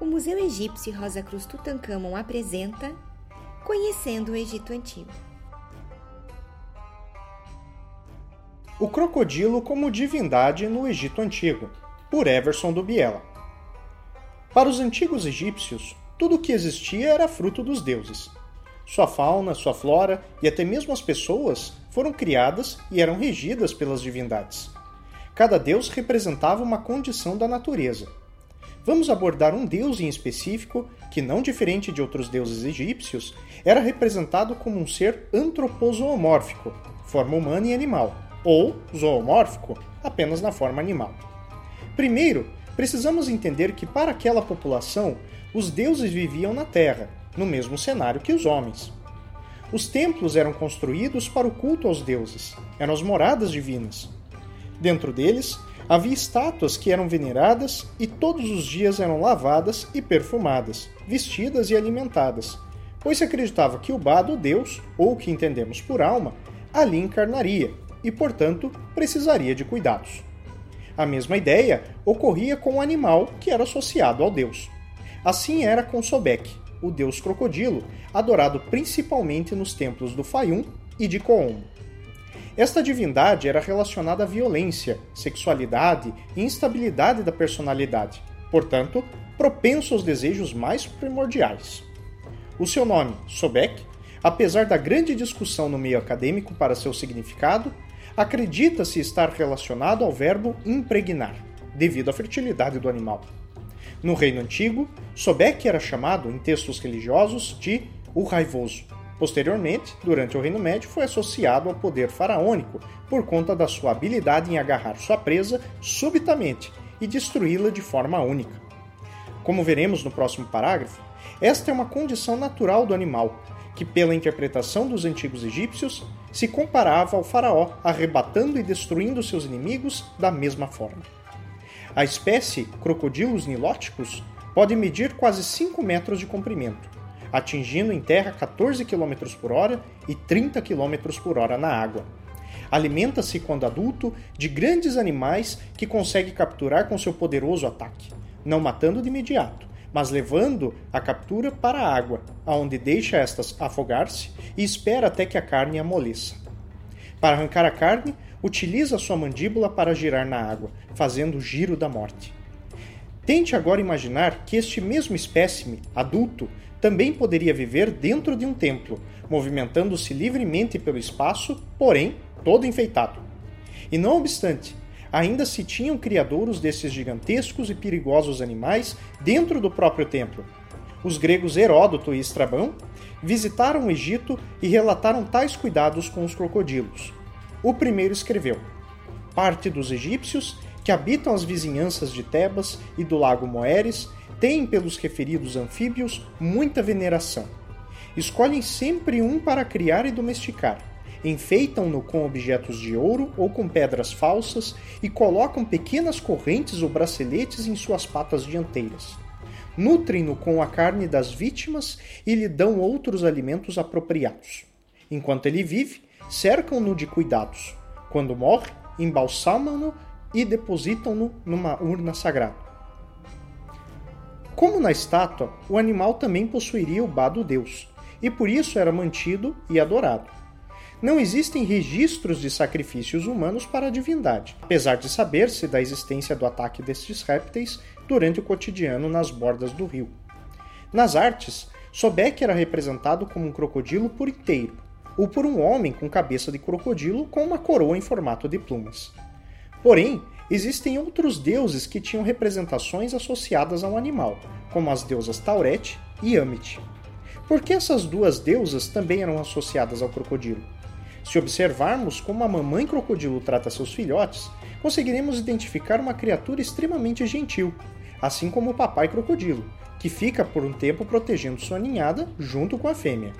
o Museu Egípcio Rosa Cruz Tutankhamon apresenta Conhecendo o Egito Antigo. O crocodilo como divindade no Egito Antigo, por Everson do Biela. Para os antigos egípcios, tudo o que existia era fruto dos deuses. Sua fauna, sua flora e até mesmo as pessoas foram criadas e eram regidas pelas divindades. Cada deus representava uma condição da natureza vamos abordar um deus em específico que, não diferente de outros deuses egípcios, era representado como um ser antropozoomórfico, forma humana e animal, ou zoomórfico, apenas na forma animal. Primeiro, precisamos entender que para aquela população, os deuses viviam na Terra, no mesmo cenário que os homens. Os templos eram construídos para o culto aos deuses, eram as moradas divinas. Dentro deles, Havia estátuas que eram veneradas e todos os dias eram lavadas e perfumadas, vestidas e alimentadas, pois se acreditava que o Bado, Deus, ou o que entendemos por alma, ali encarnaria e, portanto, precisaria de cuidados. A mesma ideia ocorria com o animal que era associado ao deus. Assim era com Sobek, o deus crocodilo, adorado principalmente nos templos do Fayum e de Koom. Esta divindade era relacionada à violência, sexualidade e instabilidade da personalidade, portanto, propenso aos desejos mais primordiais. O seu nome, Sobek, apesar da grande discussão no meio acadêmico para seu significado, acredita-se estar relacionado ao verbo impregnar, devido à fertilidade do animal. No reino antigo, Sobek era chamado, em textos religiosos, de o raivoso Posteriormente, durante o Reino Médio, foi associado ao poder faraônico por conta da sua habilidade em agarrar sua presa subitamente e destruí-la de forma única. Como veremos no próximo parágrafo, esta é uma condição natural do animal, que, pela interpretação dos antigos egípcios, se comparava ao faraó, arrebatando e destruindo seus inimigos da mesma forma. A espécie crocodilos nilóticos pode medir quase 5 metros de comprimento atingindo em terra 14 km por hora e 30 km por hora na água. Alimenta-se, quando adulto, de grandes animais que consegue capturar com seu poderoso ataque, não matando de imediato, mas levando a captura para a água, aonde deixa estas afogar-se e espera até que a carne amoleça. Para arrancar a carne, utiliza sua mandíbula para girar na água, fazendo o giro da morte. Tente agora imaginar que este mesmo espécime, adulto, também poderia viver dentro de um templo, movimentando-se livremente pelo espaço, porém todo enfeitado. E não obstante, ainda se tinham criadouros desses gigantescos e perigosos animais dentro do próprio templo. Os gregos Heródoto e Estrabão visitaram o Egito e relataram tais cuidados com os crocodilos. O primeiro escreveu: Parte dos egípcios que habitam as vizinhanças de Tebas e do lago Moeres têm pelos referidos anfíbios muita veneração. Escolhem sempre um para criar e domesticar, enfeitam-no com objetos de ouro ou com pedras falsas e colocam pequenas correntes ou braceletes em suas patas dianteiras. Nutrem-no com a carne das vítimas e lhe dão outros alimentos apropriados. Enquanto ele vive, cercam-no de cuidados. Quando morre, embalsamam-no e depositam-no numa urna sagrada. Como na estátua, o animal também possuiria o bado deus, e por isso era mantido e adorado. Não existem registros de sacrifícios humanos para a divindade, apesar de saber-se da existência do ataque destes répteis durante o cotidiano nas bordas do rio. Nas artes, Sobek era representado como um crocodilo por inteiro, ou por um homem com cabeça de crocodilo com uma coroa em formato de plumas. Porém, Existem outros deuses que tinham representações associadas ao animal, como as deusas Tauret e Amit. Por que essas duas deusas também eram associadas ao crocodilo? Se observarmos como a mamãe crocodilo trata seus filhotes, conseguiremos identificar uma criatura extremamente gentil, assim como o papai crocodilo, que fica por um tempo protegendo sua ninhada junto com a fêmea.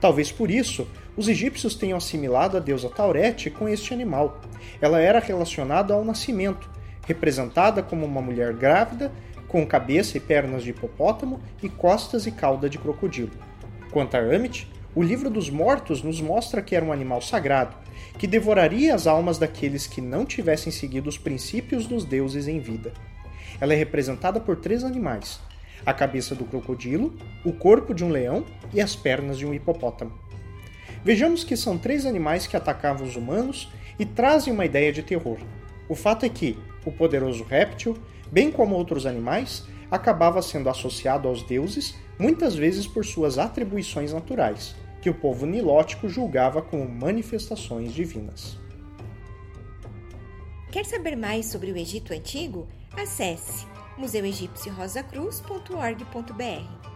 Talvez por isso os egípcios tenham assimilado a deusa Taurete com este animal. Ela era relacionada ao nascimento, representada como uma mulher grávida, com cabeça e pernas de hipopótamo e costas e cauda de crocodilo. Quanto a Amit, o livro dos mortos nos mostra que era um animal sagrado, que devoraria as almas daqueles que não tivessem seguido os princípios dos deuses em vida. Ela é representada por três animais: a cabeça do crocodilo, o corpo de um leão e as pernas de um hipopótamo. Vejamos que são três animais que atacavam os humanos e trazem uma ideia de terror. O fato é que o poderoso réptil, bem como outros animais, acabava sendo associado aos deuses, muitas vezes por suas atribuições naturais, que o povo nilótico julgava como manifestações divinas. Quer saber mais sobre o Egito Antigo? Acesse museuegipciorosacruz.org.br.